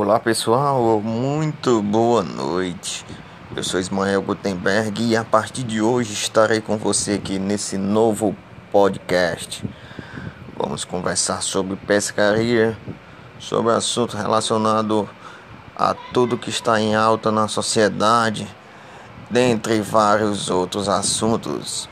Olá pessoal, muito boa noite. Eu sou Ismael Gutenberg e a partir de hoje estarei com você aqui nesse novo podcast. Vamos conversar sobre pescaria, sobre assunto relacionado a tudo que está em alta na sociedade, dentre vários outros assuntos.